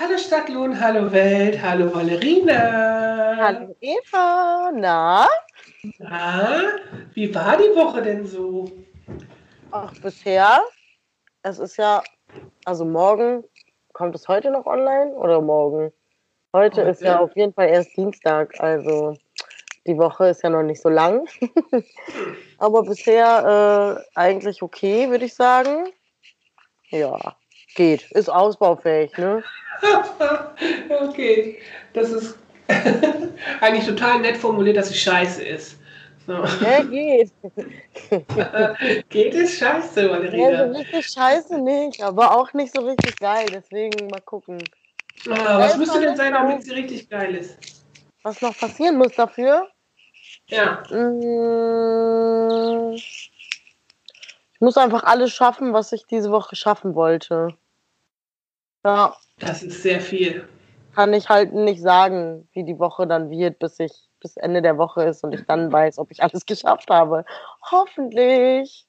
Hallo Stadtlohn, hallo Welt, hallo Valerina. Hallo Eva, na? Na, wie war die Woche denn so? Ach, bisher, es ist ja, also morgen, kommt es heute noch online oder morgen? Heute ist ja Heute. auf jeden Fall erst Dienstag, also die Woche ist ja noch nicht so lang. Aber bisher äh, eigentlich okay, würde ich sagen. Ja, geht. Ist ausbaufähig, ne? okay, das ist eigentlich total nett formuliert, dass es scheiße ist. So. Ja, geht. Geht es scheiße, Ja, so richtig scheiße nicht, aber auch nicht so richtig geil. Deswegen mal gucken, Ah, was müsste denn sein, damit sie richtig geil ist? was noch passieren muss dafür. Ja, Mm, Ich muss einfach alles schaffen, was ich diese Woche schaffen wollte. Ja, das ist sehr viel. kann ich halt nicht sagen, wie die Woche dann wird, bis ich bis Ende der Woche ist und ich dann weiß, ob ich alles geschafft habe. Hoffentlich.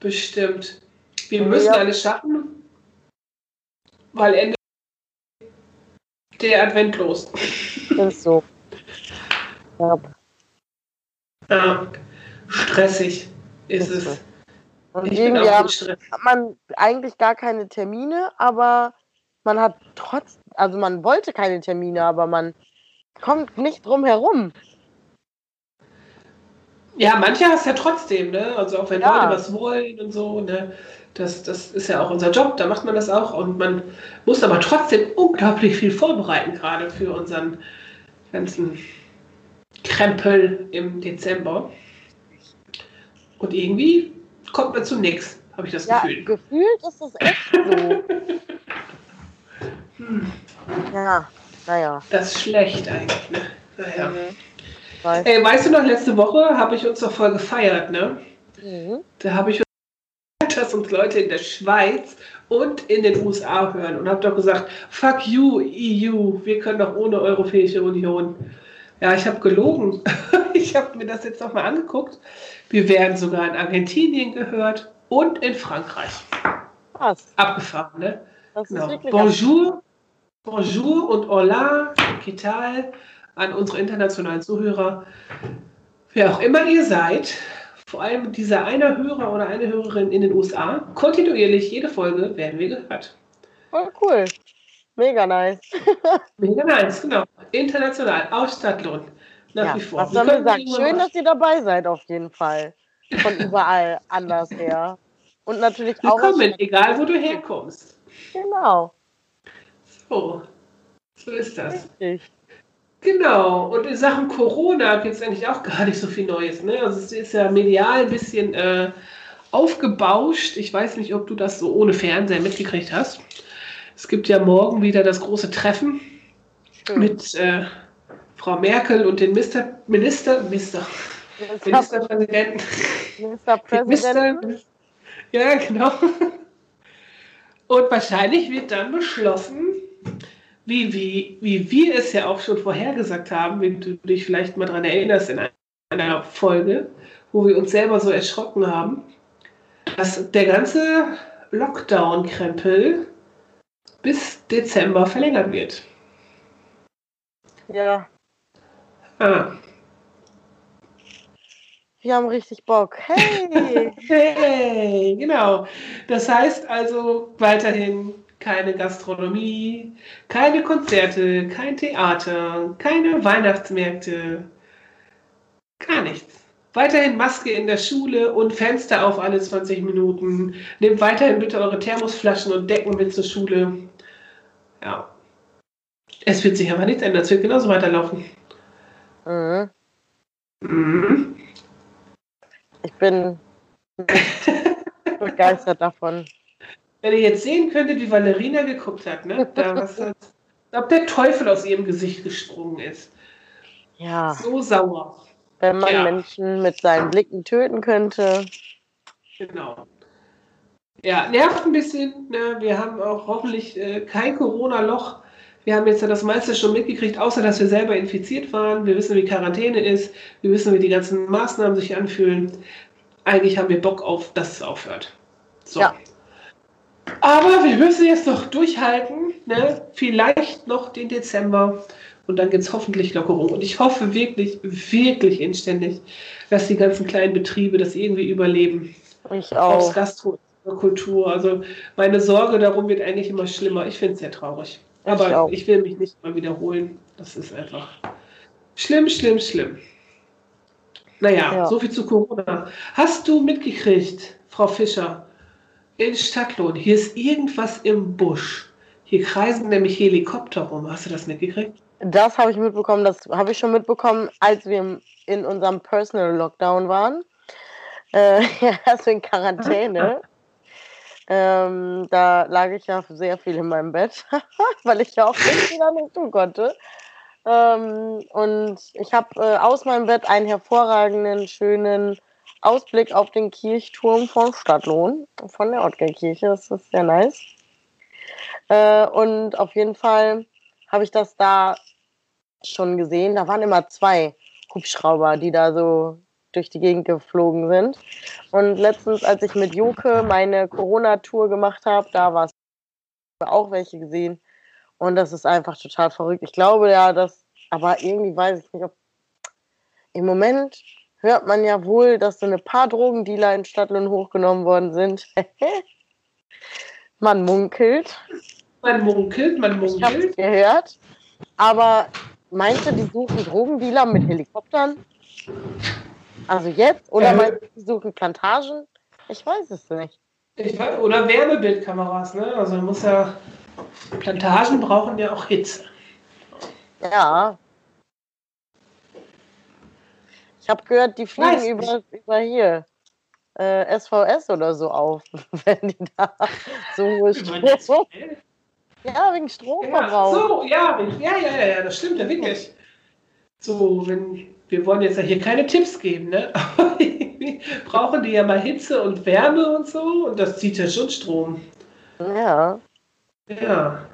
Bestimmt. Wir müssen Ja. alles schaffen, weil Ende der Advent los. Ist so. Ja. Ja, stressig ist Ist es. so. Und Ich irgendwie hat man eigentlich gar keine Termine, aber man hat trotz, also man wollte keine Termine, aber man kommt nicht drum herum. Ja, manche hast ja trotzdem, ne? Also auch wenn Ja. Leute was wollen und so, ne? Das, das ist ja auch unser Job, da macht man das auch. Und man muss aber trotzdem unglaublich viel vorbereiten, gerade für unseren ganzen Krempel im Dezember. Und irgendwie kommt man zu nichts, habe ich das Ja, Gefühl. gefühlt ist das echt so. Hm, Ja, naja. das ist schlecht eigentlich, ne? Naja. Mhm. Weiß. Ey, weißt du noch, letzte Woche habe ich uns doch voll gefeiert, ne? Mhm. Da habe ich dass uns Leute in der Schweiz und in den USA hören und habe doch gesagt, fuck you, EU, wir können doch ohne Europäische Union. Ja, ich habe gelogen. Ich habe mir das jetzt nochmal angeguckt. Wir werden sogar in Argentinien gehört und in Frankreich. Krass. Abgefahren, ne? Das Genau. Bonjour, bonjour und hola, ¿qué tal? An unsere internationalen Zuhörer. Wer auch immer ihr seid, vor allem dieser eine Hörer oder eine Hörerin in den USA, kontinuierlich jede Folge werden wir gehört. voll cool. Mega nice. Mega nice, genau. International, aus Stadtlohn. Nach Ja, wie vor. was soll man sagen? Schön, dass ihr dabei seid, auf jeden Fall. Von überall anders her. Und natürlich auch. Willkommen, egal wo du herkommst. Genau. So, so ist das. Richtig. Genau, und in Sachen Corona gibt es eigentlich auch gar nicht so viel Neues. Ne? Also es ist ja medial ein bisschen äh, aufgebauscht. Ich weiß nicht, ob du das so ohne Fernseher mitgekriegt hast. Es gibt ja morgen wieder das große Treffen Schön. mit äh, Frau Merkel und den Mister, Minister, Mister, Ministerpräsidenten. Mister, ja, genau. Und wahrscheinlich wird dann beschlossen, wie, wie, wie wir es ja auch schon vorhergesagt haben, wenn du dich vielleicht mal daran erinnerst in einer Folge, wo wir uns selber so erschrocken haben, dass der ganze Lockdown-Krempel bis Dezember verlängert wird. Ja, Ah. wir haben richtig Bock. Hey! Hey, genau. Das heißt also weiterhin keine Gastronomie, keine Konzerte, kein Theater, keine Weihnachtsmärkte, gar nichts. Weiterhin Maske in der Schule und Fenster auf alle 20 Minuten. Nehmt weiterhin bitte eure Thermosflaschen und Decken mit zur Schule. Ja. Es wird sich aber nichts ändern. Es wird genauso weiterlaufen. Mhm. Mhm. Ich bin begeistert davon. Wenn ihr jetzt sehen könntet, wie Valerina geguckt hat, ne? Da, was, als ob der Teufel aus ihrem Gesicht gesprungen ist. Ja, So sauer. wenn man Ja. Menschen mit seinen Blicken töten könnte. Genau. Ja, nervt ein bisschen. Ne? Wir haben auch hoffentlich äh, kein Corona-Loch. Wir haben jetzt ja das meiste schon mitgekriegt, außer dass wir selber infiziert waren. Wir wissen, wie Quarantäne ist. Wir wissen, wie die ganzen Maßnahmen sich anfühlen. Eigentlich haben wir Bock auf, dass es aufhört. So. Ja. Aber wir müssen jetzt noch durchhalten. Ne? Vielleicht noch den Dezember. Und dann gibt es hoffentlich Lockerung. Und ich hoffe wirklich, wirklich inständig, dass die ganzen kleinen Betriebe das irgendwie überleben Ich aufs auch. Gastro Kultur. Also meine Sorge darum wird eigentlich immer schlimmer. Ich finde es sehr traurig. Aber auch. ich will mich nicht mal wiederholen. Das ist einfach schlimm, schlimm, schlimm. Naja, Ja. so viel zu Corona. Hast du mitgekriegt, Frau Fischer, in Stadtlohn, hier ist irgendwas im Busch. Hier kreisen nämlich Helikopter rum. Hast du das mitgekriegt? Das habe ich mitbekommen, das habe ich schon mitbekommen, als wir in unserem Personal Lockdown waren. Äh, ja, also in Quarantäne. Ähm, da lag ich ja sehr viel in meinem Bett, weil ich ja auch nichts wieder nicht tun konnte. Ähm, und ich habe äh, aus meinem Bett einen hervorragenden, schönen Ausblick auf den Kirchturm von Stadtlohn, von der Ottgerkirche. Das ist sehr nice. Äh, und auf jeden Fall habe ich das da schon gesehen. Da waren immer zwei Hubschrauber, die da so durch die Gegend geflogen sind. Und letztens, als ich mit Joke meine Corona-Tour gemacht habe, da war es auch welche gesehen. Und das ist einfach total verrückt. Ich glaube ja, dass, aber irgendwie weiß ich nicht, ob im Moment hört man ja wohl, dass so ein paar Drogendealer in Stadtlohn hochgenommen worden sind. man munkelt. Man munkelt, man Ich habe munkelt. gehört. Aber meinst du, die suchen Drogendealer mit Helikoptern? Also jetzt? Oder Äh. meinst du, suchen Plantagen? Ich weiß es nicht. Ich weiß, oder Wärmebildkameras, ne? Also man muss ja. Plantagen brauchen ja auch Hitze. Ja. Ich habe gehört, die fliegen Weiß über, über hier. Äh, SVS oder so auf, wenn die da so hohe Strom. Ja, wegen Ja, Stromverbrauch. so, ja, ja, ja, ja, ja, das stimmt ja wirklich. So, wenn wir wollen jetzt ja hier keine Tipps geben, ne? Brauchen die ja mal Hitze und Wärme und so und das zieht ja schon Strom. Ja. Ja.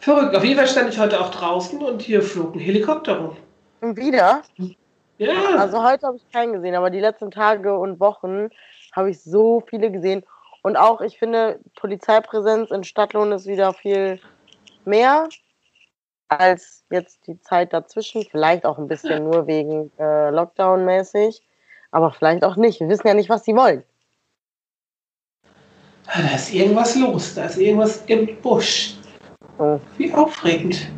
Verrückt. Auf jeden Fall stand ich heute auch draußen und hier flog ein Helikopter rum. Und wieder? Ja, Also heute habe ich keinen gesehen, aber die letzten Tage und Wochen habe ich so viele gesehen. Und auch, ich finde, Polizeipräsenz in Stadtlohn ist wieder viel mehr als jetzt die Zeit dazwischen. Vielleicht auch ein bisschen nur wegen äh, Lockdown-mäßig, aber vielleicht auch nicht. Wir wissen ja nicht, was sie wollen. da ist irgendwas los, da ist irgendwas im Busch. Oh. Wie aufregend.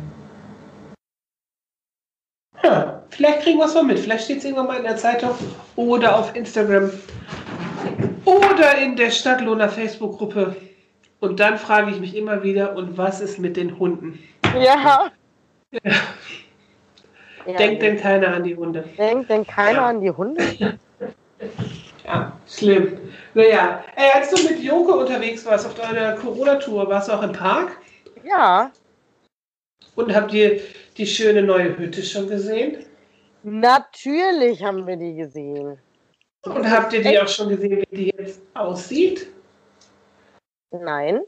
Ja, vielleicht kriegen wir es mal mit. Vielleicht steht es irgendwann mal in der Zeitung oder auf Instagram oder in der Stadtlohner Facebook-Gruppe. Und dann frage ich mich immer wieder, und was ist mit den Hunden? Ja. Ja. ja Denkt denn keiner an die Hunde? denkt denn keiner Ja. an die Hunde? Ja, schlimm. Naja, ey, als du mit Joke unterwegs warst auf deiner Corona-Tour, warst du auch im Park Ja, und habt ihr die schöne neue Hütte schon gesehen? natürlich haben wir die gesehen. Und habt ihr die auch schon gesehen, wie die jetzt aussieht? Nein,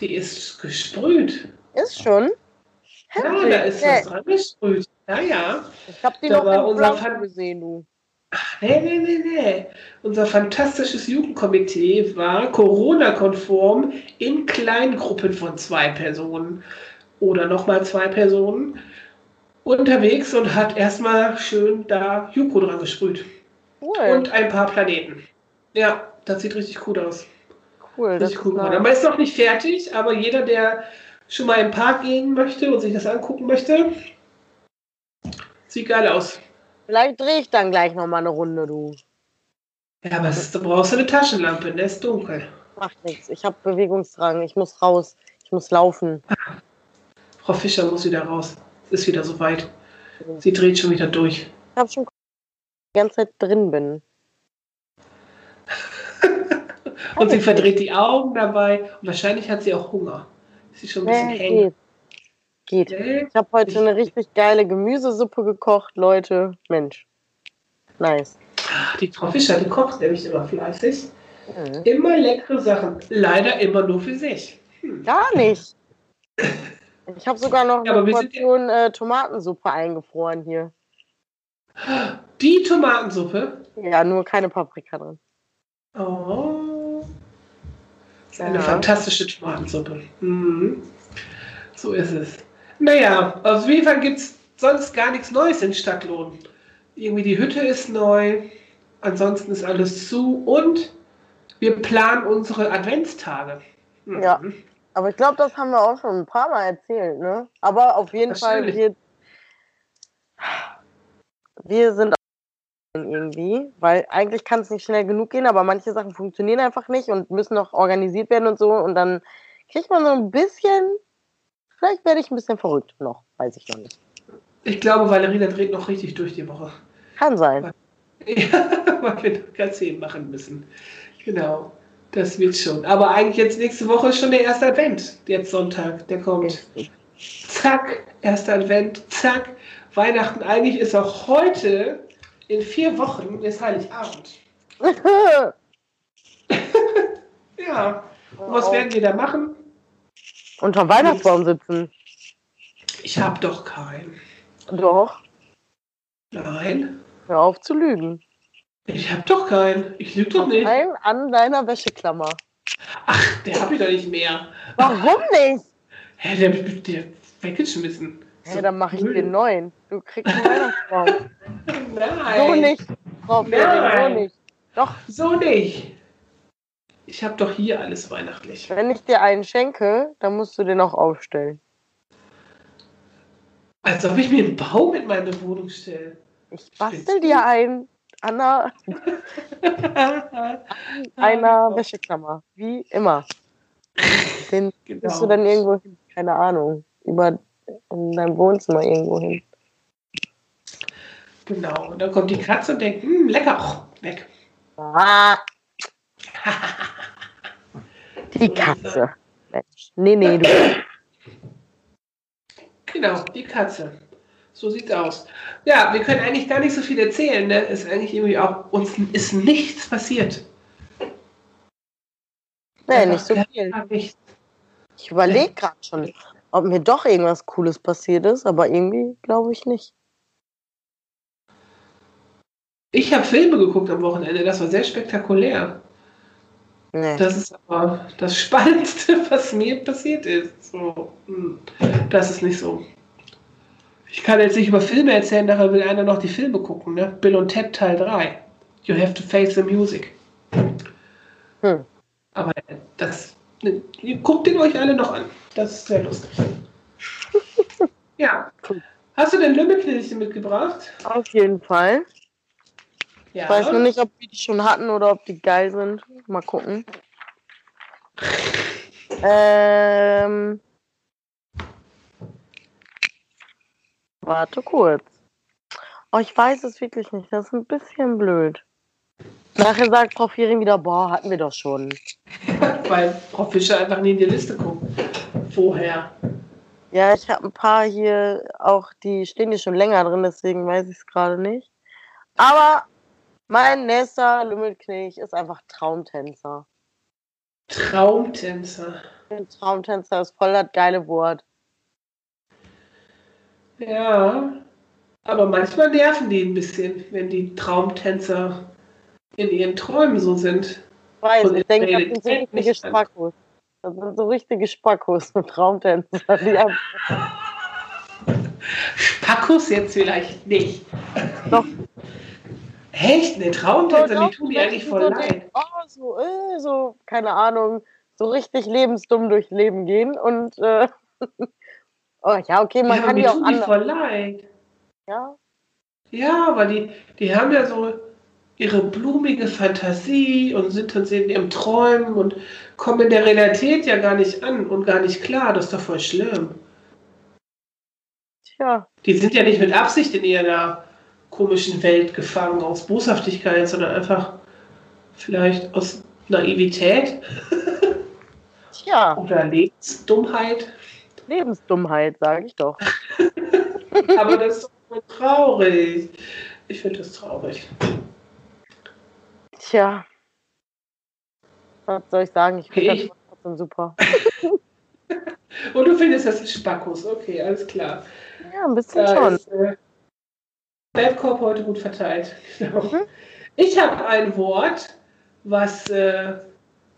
Die ist gesprüht. ist schon. Ja, da ist was dran gesprüht. Ja, ja. Ich habe die Da noch Fan- gesehen, du. Nee, nee, nee, nee. Unser fantastisches Jugendkomitee war Corona-konform in Kleingruppen von zwei Personen oder nochmal zwei Personen unterwegs und hat erstmal schön da Juko dran gesprüht. Cool, Und ein paar Planeten. Ja, das sieht richtig gut aus. cool. Das Richtig ist cool geworden. nice. Aber ist noch nicht fertig, aber jeder, der schon mal im Park gehen möchte und sich das angucken möchte, sieht geil aus. Vielleicht drehe ich dann gleich noch mal eine Runde, du. Ja, aber es ist, du brauchst eine Taschenlampe, ne? Ist dunkel. Macht nichts. Ich habe Bewegungsdrang. Ich muss raus. Ich muss laufen. Frau Fischer muss wieder raus. Ist wieder soweit. Sie dreht schon wieder durch. Ich habe schon die ganze Zeit drin bin. Und sie verdreht die Augen dabei. Und wahrscheinlich hat sie auch Hunger. Ist sie schon ein bisschen Nee, geht. geht. Nee. Ich habe heute eine richtig geile Gemüsesuppe gekocht, Leute. Mensch. Nice. Die Frau Fischer, die kocht nämlich immer fleißig. Mhm. Immer leckere Sachen. Leider immer nur für sich. Gar nicht. Ich habe sogar noch Ja, eine Portion äh, Tomatensuppe eingefroren hier. Die Tomatensuppe. Ja, nur keine Paprika drin. Oh. Ist eine Ja. fantastische Tomatensuppe. Mhm. So ist es. Naja, auf jeden Fall gibt es sonst gar nichts Neues in Stadtlohn. Irgendwie die Hütte ist neu. Ansonsten ist alles zu. Und wir planen unsere Adventstage. Mhm. Ja. Aber ich glaube, das haben wir auch schon ein paar Mal erzählt, ne? Aber auf jeden Fall, wir, wir sind irgendwie, weil eigentlich kann es nicht schnell genug gehen, aber manche Sachen funktionieren einfach nicht und müssen noch organisiert werden und so. Und dann kriegt man so ein bisschen, vielleicht werde ich ein bisschen verrückt noch, weiß ich noch nicht. Ich glaube, Valerina dreht noch richtig durch die Woche. Kann sein. Ja, weil wir noch ganz eben machen müssen. Genau, das wird schon. Aber eigentlich jetzt nächste Woche ist schon der erste Advent. Jetzt Sonntag, der kommt. Zack, erster Advent, zack. Weihnachten eigentlich ist auch heute in vier Wochen ist Heiligabend. Ja. Und was werden wir da machen? Unterm Weihnachtsbaum sitzen. Ich habe doch keinen. Doch, Nein, hör auf zu lügen. ich habe doch keinen. Ich lüge doch nicht. Ein an deiner Wäscheklammer. Ach, der habe ich doch nicht mehr. Warum nicht? Hä, der der weggeschmissen. Ja, dann mache ich den neuen. Du kriegst einen Weihnachtsbaum. Nein. So nicht. Frau Fehring, so Nein. nicht. Doch, So nicht. Ich habe doch hier alles weihnachtlich. wenn ich dir einen schenke, dann musst du den auch aufstellen. Als ob ich mir einen Baum in meine Wohnung stelle. Ich bastel dir einen an einer, einer Wäscheklammer. Wie immer. Den musst du Genau. dann irgendwo hin. Keine Ahnung. Über in deinem Wohnzimmer irgendwo hin. Genau. Und dann kommt die Katze und denkt, hm, lecker, oh, weg. Die Katze. Mensch. Nee, nee, du. Genau, die Katze. So sieht's aus. Ja, wir können eigentlich gar nicht so viel erzählen. Ne? Ist eigentlich irgendwie auch, uns ist nichts passiert. Nee, nicht so viel. Ich überlege gerade schon, ob mir doch irgendwas Cooles passiert ist, aber irgendwie glaube ich nicht. Ich habe Filme geguckt am Wochenende, das war sehr spektakulär. Nee. Das ist aber das Spannendste, was mir passiert ist. So, hm, das ist nicht so. Ich kann jetzt nicht über Filme erzählen, nachher will einer noch die Filme gucken, ne? Bill und Ted Teil 3. You have to face the music. Hm. Aber das. Ne, ihr guckt den euch alle noch an. Das ist sehr lustig. ja. Hast du denn Lümmelknilche mitgebracht? Auf jeden Fall. Ja. Ich weiß nur nicht, ob wir die schon hatten oder ob die geil sind. Mal gucken. Ähm. Warte kurz. Oh, ich weiß es wirklich nicht. Das ist ein bisschen blöd. Nachher sagt Frau Fiering wieder, boah, hatten wir doch schon. Weil Frau Fischer einfach nie in die Liste guckt. Vorher. Ja, ich habe ein paar hier auch, die stehen hier schon länger drin, deswegen weiß ich es gerade nicht. Aber mein nächster Lümmelknecht ist einfach Traumtänzer. Traumtänzer. Traumtänzer ist voll das geile Wort. Ja, aber manchmal nerven die ein bisschen, wenn die Traumtänzer in ihren Träumen so sind. Ich weiß, ich denke, das sind so richtige. Spackos. Das sind so richtige Spackos und Traumtänzer. Die Spackos jetzt vielleicht nicht. Doch. Echt? Ne, Traumtänzer, die tun doch, eigentlich die voll so leid. denken, Oh, so, äh, so, keine Ahnung, so richtig lebensdumm durchs Leben gehen und, äh, oh, ja, okay, man ja, kann die auch tun die anders, voll leid. ja. Ja, weil die, die haben ja so ihre blumige Fantasie und sind dann in ihrem Träumen und kommen in der Realität ja gar nicht an und gar nicht klar. Das ist doch voll schlimm. Tja, Die sind ja nicht mit Absicht in ihrer komischen Welt gefangen, aus Boshaftigkeit, sondern einfach vielleicht aus Naivität tja, oder Lebensdummheit. Lebensdummheit, sage ich doch. Aber das ist doch traurig. Ich finde das traurig. Tja. Was soll ich sagen? Ich finde Okay. das trotzdem super. Und du findest das ist Spackos. Okay, alles klar. Ja, ein bisschen Da schon. ist äh, Babcorp heute gut verteilt. Genau. Mhm. Ich habe ein Wort, was äh,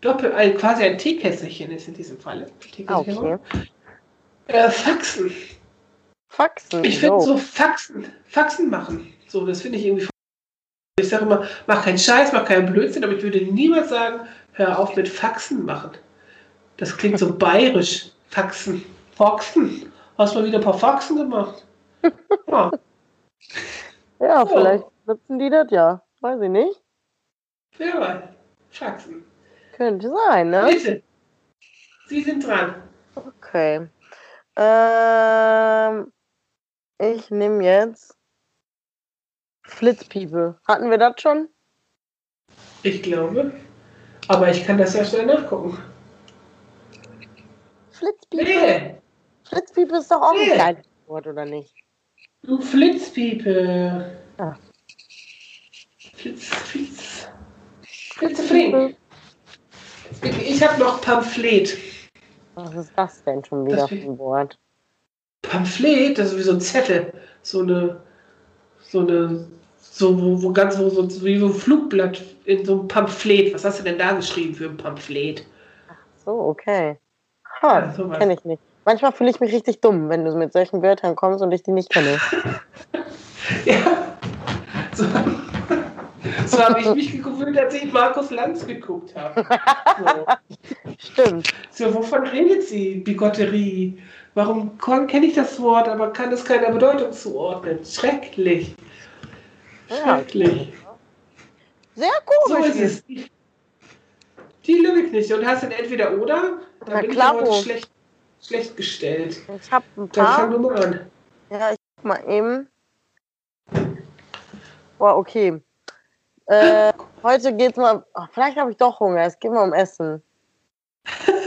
doppel, ein, quasi ein Teekesselchen ist in diesem Falle. Ah, okay. Äh, Faxen. Faxen. Ich finde so. so Faxen, Faxen machen. So, das finde ich irgendwie. Ich sage immer, mach keinen Scheiß, mach keinen Blödsinn, aber ich würde niemals sagen, hör auf mit Faxen machen. Das klingt so bayerisch. Faxen. Faxen. Hast mal wieder ein paar Faxen gemacht? Ja, Ja, Oh. vielleicht nutzen die das ja. Weiß ich nicht. ja, Faxen. Könnte sein, ne? Bitte. Sie sind dran. Okay. Ähm, ich nehme jetzt Flitzpiepe. Hatten wir das schon? Ich glaube. Aber ich kann das ja schnell nachgucken. Flitzpiepe? Nee, Flitzpiepe ist doch auch ein Nee. kleines Wort, oder nicht? Du Flitzpiepe. Ah. Flitz, Flitz. Flitzeflink. Ich habe noch Pamphlet. Was ist das denn schon wieder für ein Wort? Pamphlet, das ist wie so ein Zettel. So eine, so eine, so wo, wo ganz, wo, so, wie so ein Flugblatt in so einem Pamphlet. Was hast du denn da geschrieben für ein Pamphlet? So, okay. Ha, Ja, kenne ich nicht. Manchmal fühle ich mich richtig dumm, wenn du mit solchen Wörtern kommst und ich die nicht kenne. Ja. So, so habe ich mich gefühlt, als ich Markus Lanz geguckt habe. So. Stimmt. So, wovon redet sie? Bigotterie. Warum kenne ich das Wort, aber kann es keiner Bedeutung zuordnen? Schrecklich. Ja. Schrecklich. Sehr So komisch. ist es. Die, die lüge ich nicht. Und hast dann entweder oder? Da Na bin klar, ich heute schlecht, schlecht gestellt. Ich habe ein Dann fang paar. du mal an. Ja, ich guck mal eben. Boah, okay. Äh, heute geht's mal. Ach, vielleicht habe ich doch Hunger. Es geht mal um Essen.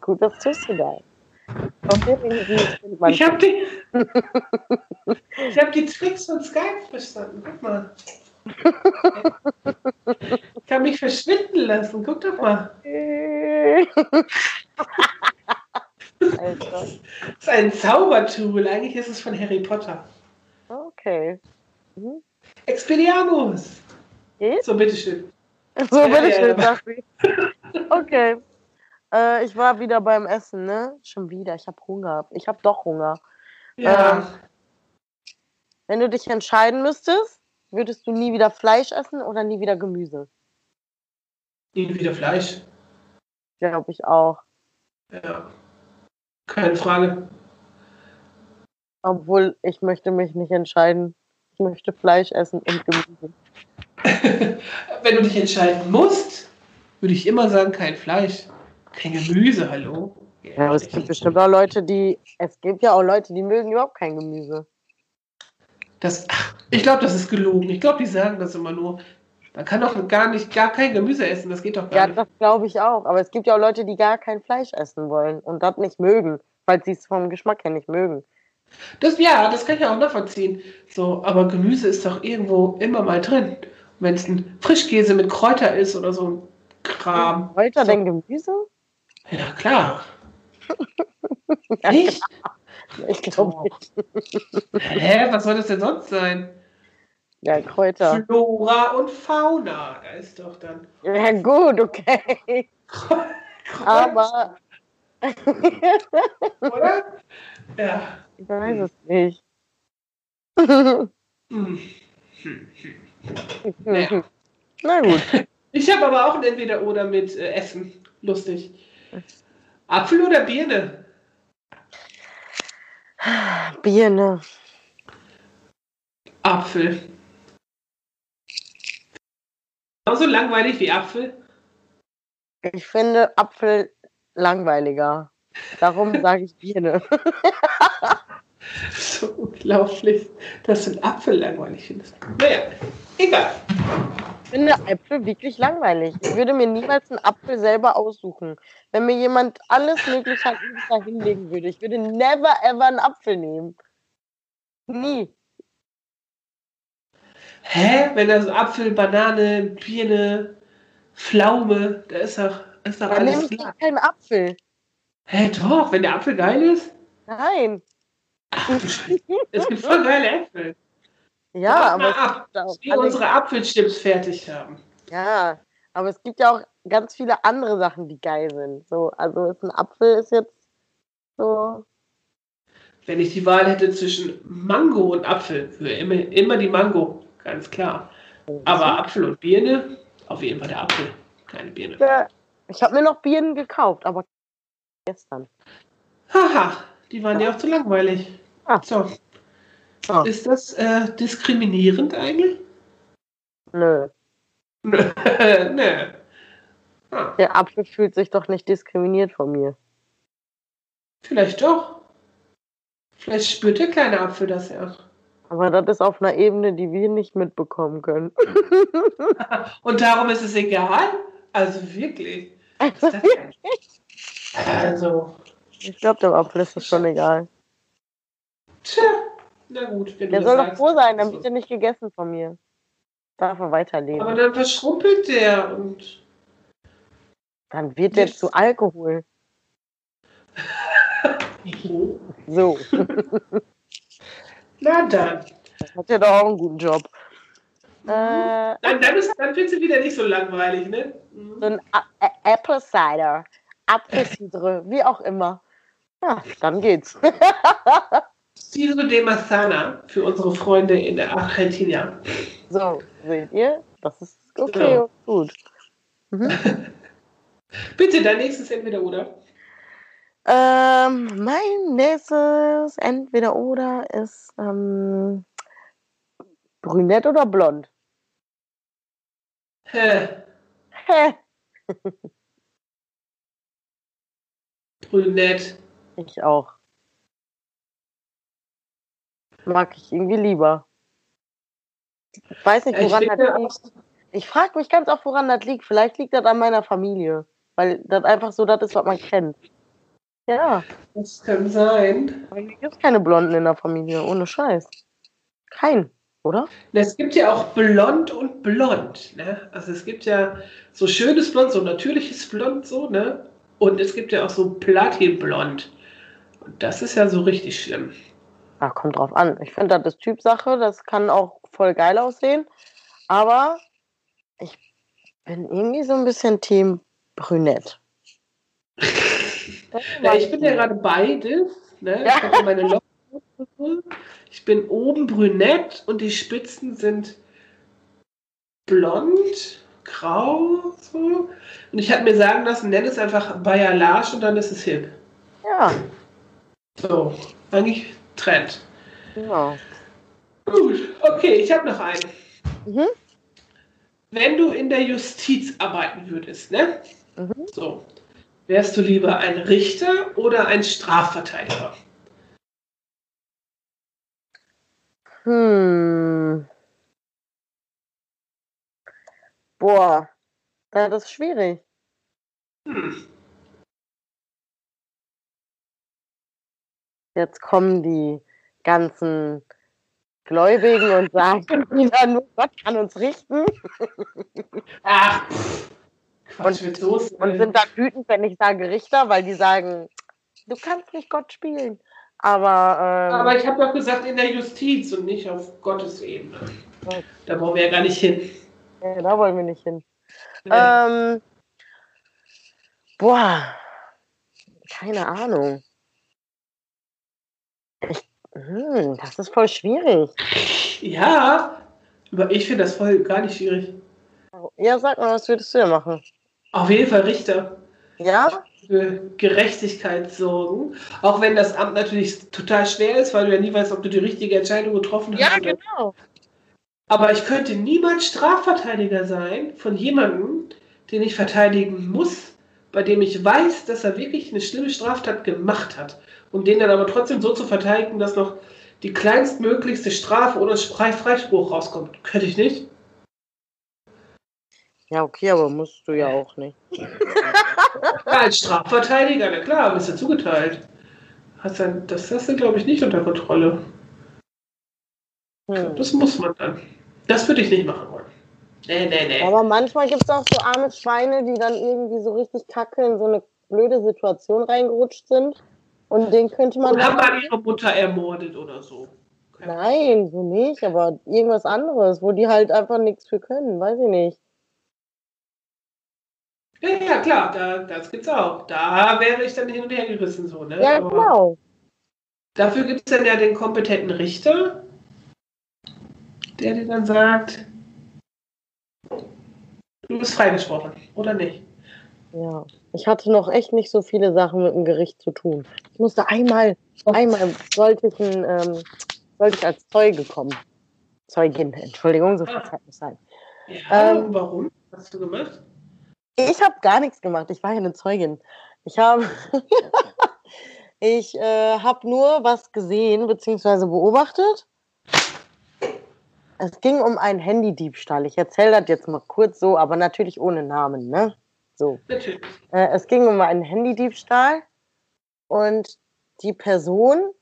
Gut, das tust du da. Ich habe die, ich hab die Tricks von Skype verstanden. Guck mal. Ich kann mich verschwinden lassen. Guck doch mal. Alter. Das ist ein Zaubertool. Eigentlich ist es von Harry Potter. Okay. Mhm. Expelliarmus. Geht? So, bitteschön. So Ja, ich ja, ja. sie. Okay. Äh, ich war wieder beim Essen, ne? Schon wieder. Ich habe Hunger. Ich habe doch Hunger. Ja. Ähm, Wenn du dich entscheiden müsstest, würdest du nie wieder Fleisch essen oder nie wieder Gemüse? Nie wieder Fleisch. Glaube ich auch. Ja. Keine Frage. Obwohl ich möchte mich nicht entscheiden. Ich möchte Fleisch essen und Gemüse. Wenn du dich entscheiden musst, würde ich immer sagen, kein Fleisch. Kein Gemüse, hallo. Ja, aber es gibt bestimmt auch Leute, die. Es gibt ja auch Leute, die mögen überhaupt kein Gemüse. Das, ach, ich glaube, das ist gelogen. Ich glaube, die sagen das immer nur. Man kann doch gar nicht, gar kein Gemüse essen. Das geht doch gar Ja, nicht. das glaube ich auch. Aber es gibt ja auch Leute, die gar kein Fleisch essen wollen und das nicht mögen, weil sie es vom Geschmack her nicht mögen. Das, ja, das kann ich auch nachvollziehen. So, aber Gemüse ist doch irgendwo immer mal drin. Wenn es ein Frischkäse mit Kräuter ist oder so ein Kram. Kräuter so. denn Gemüse? Ja, klar. Nicht? Ich glaube nicht. Hä, was soll das denn sonst sein? Ja, Kräuter. Flora und Fauna. Da ist doch dann. Ja, gut, okay. Aber Oder? Ja. ich weiß es nicht. Na gut. Ich habe aber auch ein Entweder-Oder mit äh, Essen. Lustig. Apfel oder Birne? Birne. Apfel. Genauso langweilig wie Apfel. Ich finde Apfel langweiliger. Darum sage ich Birne. So unglaublich, dass du einen Apfel langweilig findest. Naja, egal. finde Äpfel wirklich langweilig. Ich würde mir niemals einen Apfel selber aussuchen. Wenn mir jemand alles Mögliche an da hinlegen würde, ich würde never ever einen Apfel nehmen. Nie. Hä? Wenn das Apfel, Banane, Birne, Pflaume, da ist doch, ist doch Dann nehme alles ich klar. keinen Apfel. Hä, doch, wenn der Apfel geil ist? Nein. Es gibt voll geile Äpfel. Ja, aber es ab, alle- unsere Apfelchips fertig haben. Ja, aber es gibt ja auch ganz viele andere Sachen, die geil sind. So, also ein Apfel ist jetzt so. Wenn ich die Wahl hätte zwischen Mango und Apfel, immer, immer die Mango, ganz klar. Aber Apfel und Birne, auf jeden Fall der Apfel, keine Birne. Ja, Ich habe mir noch Birnen gekauft, aber gestern. Haha, die waren ja auch zu langweilig. Ah. So, Ah. ist das äh, diskriminierend eigentlich? Nö. Nö. Nö. Ah, Der Apfel fühlt sich doch nicht diskriminiert von mir. vielleicht doch. Vielleicht spürt der kleine Apfel das ja. Aber das ist auf einer Ebene, die wir nicht mitbekommen können. Und darum ist es egal? Also wirklich. Also, denn- Also, ich glaube, dem Apfel ist das schon egal. tja, na gut. Wenn Der soll doch froh sein, dann wird er nicht gegessen von mir. Darf er weiterleben. Aber dann verschrumpelt der und. Dann wird er Yes. zu Alkohol. So. Na dann. Hat ja doch auch einen guten Job. Äh, Dann, dann, ist, dann findest du wieder nicht so langweilig, ne? Mhm. so ein A Ä- Apple Cider, Apfelcidre, wie auch immer. Ja, dann geht's. Ciro de Massana für unsere Freunde in der Argentina. So, seht ihr? Das ist okay Ja. und gut. Bitte, dein nächstes entweder oder. Ähm, mein nächstes entweder oder ist ähm, brünett oder blond. Hä, Hä? brünett. Ich auch. Mag ich irgendwie lieber. Ich weiß nicht, Ich woran finde das liegt. Ich frage mich ganz oft, woran das liegt. Vielleicht liegt das an meiner Familie. Weil das einfach so das ist, was man kennt. Ja, Das kann sein. weil hier gibt keine Blonden in der Familie. Ohne Scheiß. Kein, oder? Es gibt ja auch blond und blond. Ne? Also es gibt ja so schönes Blond, so natürliches Blond, so, ne? Und es gibt ja auch so Platinblond. Und das ist ja so richtig schlimm. Ja, kommt drauf an. Ich finde, das ist Typsache. Das kann auch voll geil aussehen. Aber ich bin irgendwie so ein bisschen Team Brünett. Ja, ich bin ja gerade beides. Ne? Ja. Ich ja. Ich bin oben brünett und die Spitzen sind blond, grau, so. Und ich habe mir sagen lassen, nenn es einfach Bayerlage und dann ist es hip. Ja, So, eigentlich Trend. genau. Gut, okay, ich habe noch einen. Mhm. Wenn du in der Justiz arbeiten würdest, ne? Mhm. So, wärst du lieber ein Richter oder ein Strafverteidiger? Hm. Boah, das ist schwierig. Hm. Jetzt kommen die ganzen Gläubigen und sagen wieder nur Gott kann uns richten Ach. Quatsch Und- Soße. und sind dann wütend, wenn ich sage Richter, weil die sagen, du kannst nicht Gott spielen. Aber, ähm, Aber ich habe doch gesagt, in der Justiz und nicht auf Gottes Ebene. Okay. Da brauchen wir ja gar nicht hin. nee, da wollen wir nicht hin. Nee. Ähm, boah, keine Ahnung. Ich, hm, das ist voll schwierig. Ja, aber ich finde das voll gar nicht schwierig. Ja, sag mal, was würdest du denn machen? Auf jeden Fall Richter. Ja? für Gerechtigkeit sorgen. Auch wenn das Amt natürlich total schwer ist, weil du ja nie weißt, ob du die richtige Entscheidung getroffen hast. Ja, genau. Aber ich könnte niemals Strafverteidiger sein von jemandem, den ich verteidigen muss, bei dem ich weiß, dass er wirklich eine schlimme Straftat gemacht hat. Und den dann aber trotzdem so zu verteidigen, dass noch die kleinstmöglichste Strafe oder Frei- Freispruch rauskommt. Könnte ich nicht. Ja, okay, aber musst du ja auch nicht. Ja, als Strafverteidiger, na klar, bist du zugeteilt. Hast dann, das hast du, glaube ich, nicht unter Kontrolle. Hm. Das muss man dann. Das würde ich nicht machen wollen. Nee, nee, nee. Aber manchmal gibt es auch so arme Schweine, die dann irgendwie so richtig kacke in so eine blöde Situation reingerutscht sind. Und den könnte man. Und haben mal ihre Mutter ermordet oder so. Nein, so nicht, aber irgendwas anderes, wo die halt einfach nichts für können, weiß ich nicht. Ja, ja, klar, da, das gibt's auch. Da wäre ich dann hin und her gerissen, so, ne? Ja, Aber genau. Dafür gibt es dann ja den kompetenten Richter, der dir dann sagt, du bist freigesprochen, oder nicht? Ja. Ich hatte noch echt nicht so viele Sachen mit dem Gericht zu tun. Ich musste einmal, einmal sollte ich, ein, ähm, sollte ich als Zeuge kommen. Zeugin, Entschuldigung, so viel Zeit muss sein. Ja, Ähm, warum? Was hast du gemacht? Ich habe gar nichts gemacht. Ich war ja eine Zeugin. Ich habe ich äh, habe nur was gesehen bzw. beobachtet. Es ging um einen Handydiebstahl. Ich erzähle das jetzt mal kurz so, aber natürlich ohne Namen, ne? So. Natürlich. Äh, es ging um einen Handydiebstahl und die Person,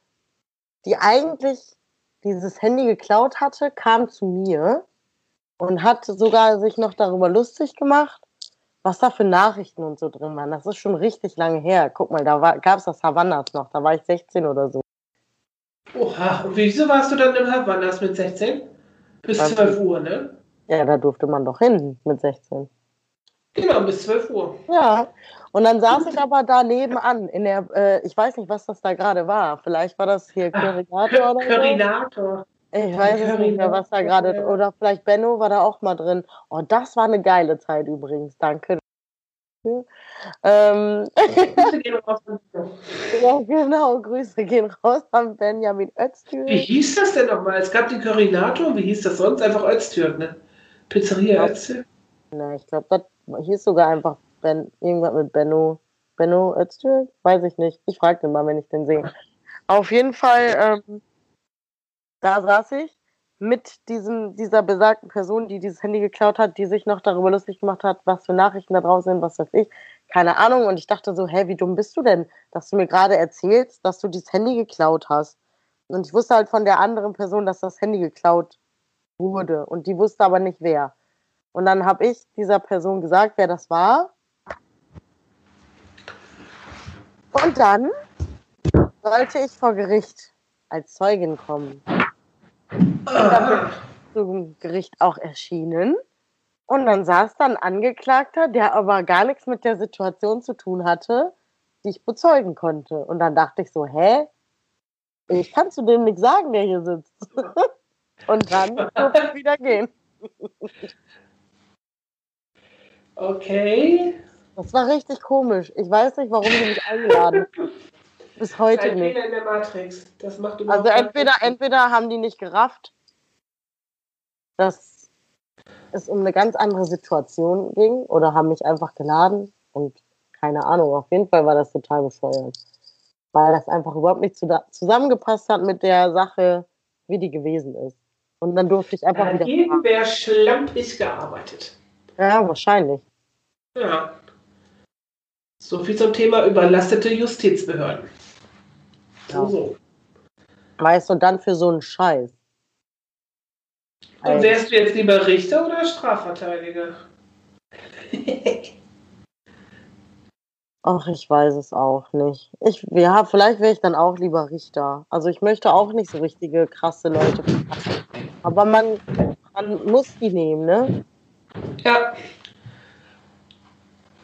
die eigentlich dieses Handy geklaut hatte, kam zu mir und hat sogar sich noch darüber lustig gemacht, was da für Nachrichten und so drin waren. Das ist schon richtig lange her. Guck mal, da gab es das Havannas noch, da war ich 16 oder so. Oha, und wieso warst du dann im Havannas mit 16? Bis Also- 12 Uhr, ne? Ja, da durfte man doch hin mit 16. Genau, bis 12 Uhr. Ja, und dann saß ich aber da nebenan in der, äh, ich weiß nicht, was das da gerade war. Vielleicht war das hier Currygator oder so. Curinator. Ich weiß es nicht mehr, was da gerade, oder vielleicht Benno war da auch mal drin. Oh, das war eine geile Zeit übrigens, danke. Ähm, Grüße gehen raus an ja, genau, Grüße gehen raus an Benjamin Wie Öztürk. hieß das denn nochmal? Es gab die Curinator, wie hieß das sonst? Einfach Öztürk, ne? Pizzeria Ja. Öztürk. Ne, ich glaube, das hieß sogar einfach ben, irgendwas mit Benno. Benno Öztürk? Weiß ich nicht. Ich frage den mal, wenn ich den sehe. Auf jeden Fall, ähm, da saß ich mit diesem, dieser besagten Person, die dieses Handy geklaut hat, die sich noch darüber lustig gemacht hat, was für Nachrichten da draußen sind, was weiß ich. Keine Ahnung. Und ich dachte so, hä, wie dumm bist du denn, dass du mir gerade erzählst, dass du dieses Handy geklaut hast. Und ich wusste halt von der anderen Person, dass das Handy geklaut wurde. Und die wusste aber nicht wer. Und dann habe ich dieser Person gesagt, wer das war. Und dann sollte ich vor Gericht als Zeugin kommen. Ah, Zum Gericht auch erschienen. Und dann saß dann Angeklagter, der aber gar nichts mit der Situation zu tun hatte, die ich bezeugen konnte. Und dann dachte ich so, hä? Ich kann zu dem nichts sagen, der hier sitzt. Und dann durfte ich wieder gehen. Okay. Das war richtig komisch. Ich weiß nicht, warum die mich eingeladen haben. Bis heute Ein nicht. Fehler in der Matrix. Das macht Also entweder, entweder haben die nicht gerafft, dass es um eine ganz andere Situation ging oder haben mich einfach geladen und keine Ahnung. Auf jeden Fall war das total bescheuert. Weil das einfach überhaupt nicht zu, zusammengepasst hat mit der Sache, wie die gewesen ist. Und dann durfte ich einfach Da hat wieder. irgendwer schlampig gearbeitet. Ja, wahrscheinlich. Ja. So viel zum Thema überlastete Justizbehörden. So, Ja. so. Weißt du, dann für so einen Scheiß. Und wärst du jetzt lieber Richter oder Strafverteidiger? Ach, ich weiß es auch nicht. Ich, ja, vielleicht wäre ich dann auch lieber Richter. Also ich möchte auch nicht so richtige krasse Leute. Aber man, man muss die nehmen, ne? Ja.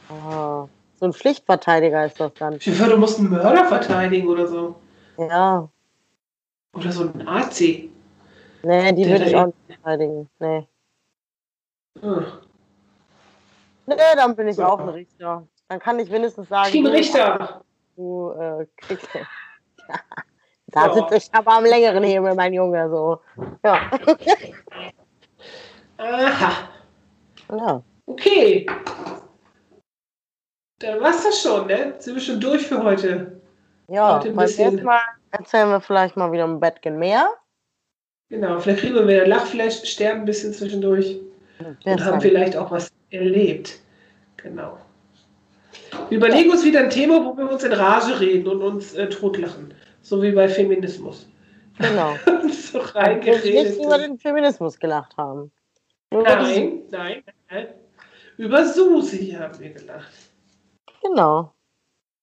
Ah, so ein Pflichtverteidiger ist das dann. Ich hoffe, du musst einen Mörder verteidigen oder so. Ja. Oder so einen Nazi. Nee, die würde ich auch nicht verteidigen. Nee. Hm. Nee, dann bin ich auch ein Richter. Dann kann ich wenigstens sagen, Team Richter. du äh, kriegst. da So. sitze ich aber am längeren Hebel, mein Junge. So. Ja. Aha. Ja. Okay. Dann war's das schon, ne? Sind wir schon durch für heute. Ja, Heute beim nächsten Mal erzählen wir vielleicht mal wieder ein Bettchen mehr. Genau, vielleicht kriegen wir wieder Lachflash, sterben ein bisschen zwischendurch und haben vielleicht auch was erlebt. Genau. Wir überlegen uns wieder ein Thema, wo wir uns in Rage reden und uns äh, totlachen. So wie bei Feminismus. Genau. so Wir reingeredet. nicht über den Feminismus gelacht haben. Nein, nein, nein. Über Susi haben wir gelacht. Genau.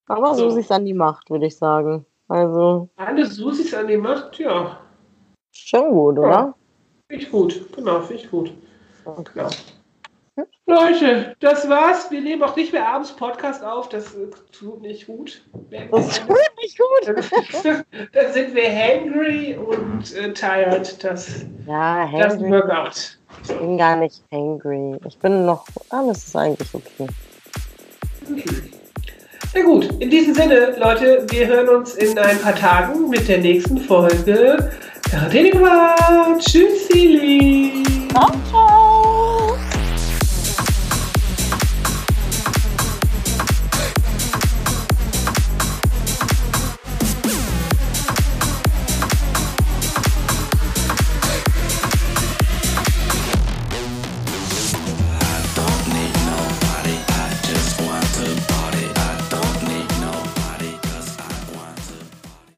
Aber So. sich an die Macht, würde ich sagen. Also, Alle Susis an die Macht, ja, schon gut, oder? finde ich gut. Genau, finde ich gut. Okay. Genau. Leute, das war's. Wir nehmen auch nicht mehr abends Podcast auf. Das äh, tut nicht gut. Das tut nicht gut. Dann sind wir hangry und äh, tired. Das Ja, hangry. work out. Ich bin gar nicht hangry. Ich bin noch, alles ist eigentlich okay. Na gut, in diesem Sinne, Leute, wir hören uns in ein paar Tagen mit der nächsten Folge. Tschüss, Silly. Ciao, ciao.